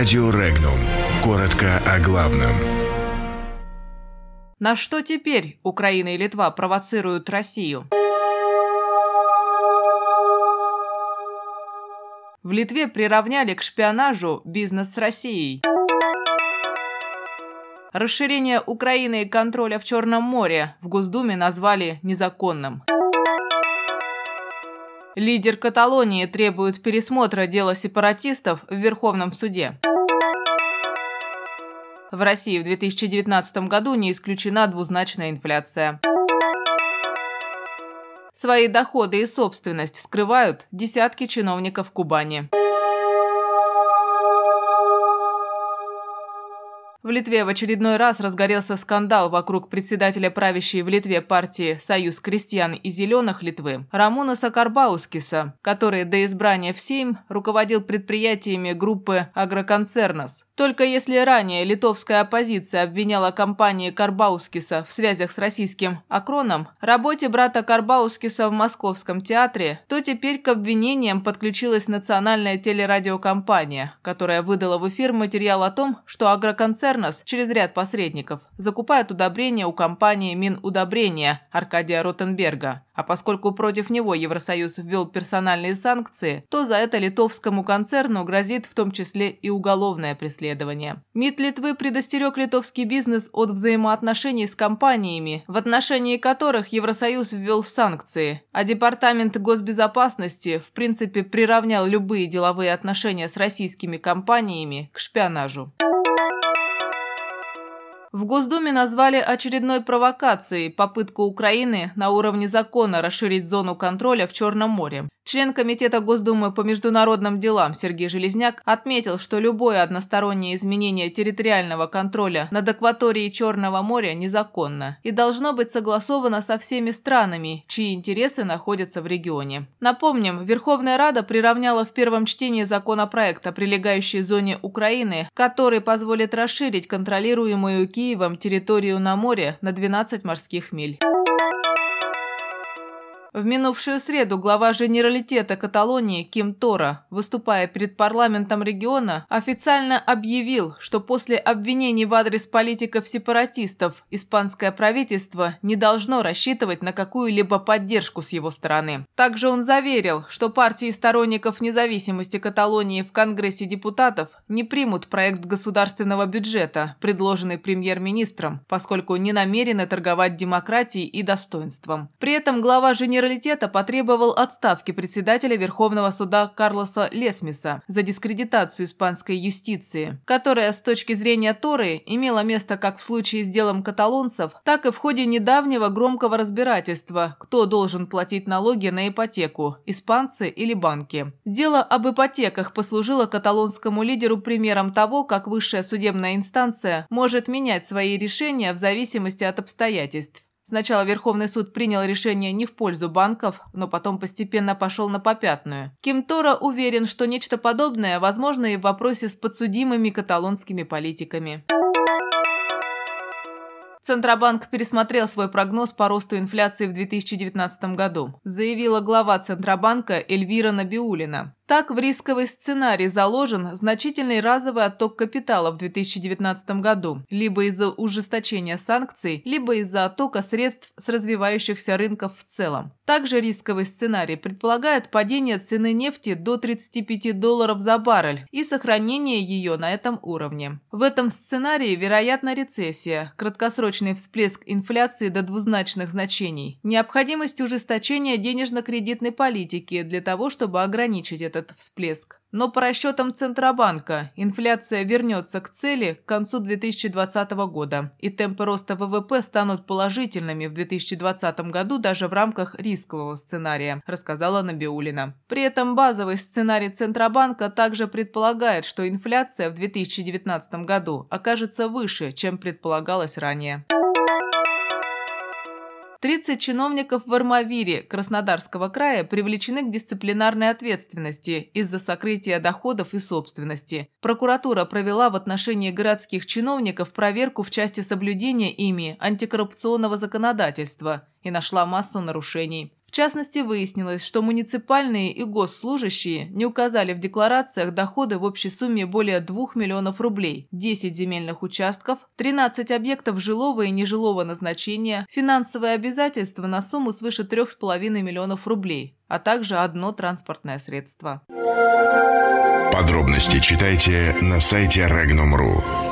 Радио Регнум. Коротко о главном. На что теперь Украина и Литва провоцируют Россию? В Литве приравняли к шпионажу бизнес с Россией. Расширение Украины и контроля в Черном море в Госдуме назвали незаконным. Лидер Каталонии требует пересмотра дела сепаратистов в Верховном суде. В России в 2019 году не исключена двузначная инфляция. Свои доходы и собственность скрывают десятки чиновников Кубани. В Литве в очередной раз разгорелся скандал вокруг председателя правящей в Литве партии «Союз крестьян и зеленых Литвы» Рамунаса Карбаускиса, который до избрания в Сейм руководил предприятиями группы «Агроконцернос». Только если ранее литовская оппозиция обвиняла компании Карбаускиса в связях с российским Акроном, работе брата Карбаускиса в Московском театре, то теперь к обвинениям подключилась национальная телерадиокомпания, которая выдала в эфир материал о том, что Агроконцернос через ряд посредников закупает удобрения у компании Минудобрения Аркадия Ротенберга. А поскольку против него Евросоюз ввел персональные санкции, то за это литовскому концерну грозит в том числе и уголовное преследование. МИД Литвы предостерег литовский бизнес от взаимоотношений с компаниями, в отношении которых Евросоюз ввел санкции, а Департамент госбезопасности в принципе приравнял любые деловые отношения с российскими компаниями к шпионажу. В Госдуме назвали очередной провокацией попытку Украины на уровне закона расширить зону контроля в Черном море. Член Комитета Госдумы по международным делам Сергей Железняк отметил, что любое одностороннее изменение территориального контроля над акваторией Черного моря незаконно и должно быть согласовано со всеми странами, чьи интересы находятся в регионе. Напомним, Верховная Рада приравняла в первом чтении законопроект о прилегающей зоне Украины, который позволит расширить контролируемую Киевом территорию на море на 12 морских миль. В минувшую среду глава Генералитета Каталонии Ким Тора, выступая перед парламентом региона, официально объявил, что после обвинений в адрес политиков-сепаратистов испанское правительство не должно рассчитывать на какую-либо поддержку с его стороны. Также он заверил, что партии сторонников независимости Каталонии в Конгрессе депутатов не примут проект государственного бюджета, предложенный премьер-министром, поскольку не намерены торговать демократией и достоинством. При этом глава Генералитета генералитета потребовал отставки председателя Верховного суда Карлоса Лесмиса за дискредитацию испанской юстиции, которая с точки зрения Торы имела место как в случае с делом каталонцев, так и в ходе недавнего громкого разбирательства, кто должен платить налоги на ипотеку – испанцы или банки. Дело об ипотеках послужило каталонскому лидеру примером того, как высшая судебная инстанция может менять свои решения в зависимости от обстоятельств. Сначала Верховный суд принял решение не в пользу банков, но потом постепенно пошел на попятную. Ким Тора уверен, что нечто подобное возможно и в вопросе с подсудимыми каталонскими политиками. Центробанк пересмотрел свой прогноз по росту инфляции в 2019 году, заявила глава Центробанка Эльвира Набиулина. Так, в рисковый сценарий заложен значительный разовый отток капитала в 2019 году, либо из-за ужесточения санкций, либо из-за оттока средств с развивающихся рынков в целом. Также рисковый сценарий предполагает падение цены нефти до 35 долларов за баррель и сохранение ее на этом уровне. В этом сценарии вероятна рецессия, краткосрочный всплеск инфляции до двузначных значений, необходимость ужесточения денежно-кредитной политики для того, чтобы ограничить это этот всплеск. Но по расчетам Центробанка, инфляция вернется к цели к концу 2020 года, и темпы роста ВВП станут положительными в 2020 году даже в рамках рискового сценария, рассказала Набиулина. При этом базовый сценарий Центробанка также предполагает, что инфляция в 2019 году окажется выше, чем предполагалось ранее. 30 чиновников в Армавире Краснодарского края привлечены к дисциплинарной ответственности из-за сокрытия доходов и собственности. Прокуратура провела в отношении городских чиновников проверку в части соблюдения ими антикоррупционного законодательства и нашла массу нарушений. В частности, выяснилось, что муниципальные и госслужащие не указали в декларациях доходы в общей сумме более 2 миллионов рублей, 10 земельных участков, 13 объектов жилого и нежилого назначения, финансовые обязательства на сумму свыше 3,5 миллионов рублей, а также одно транспортное средство. Подробности читайте на сайте Regnum.ru.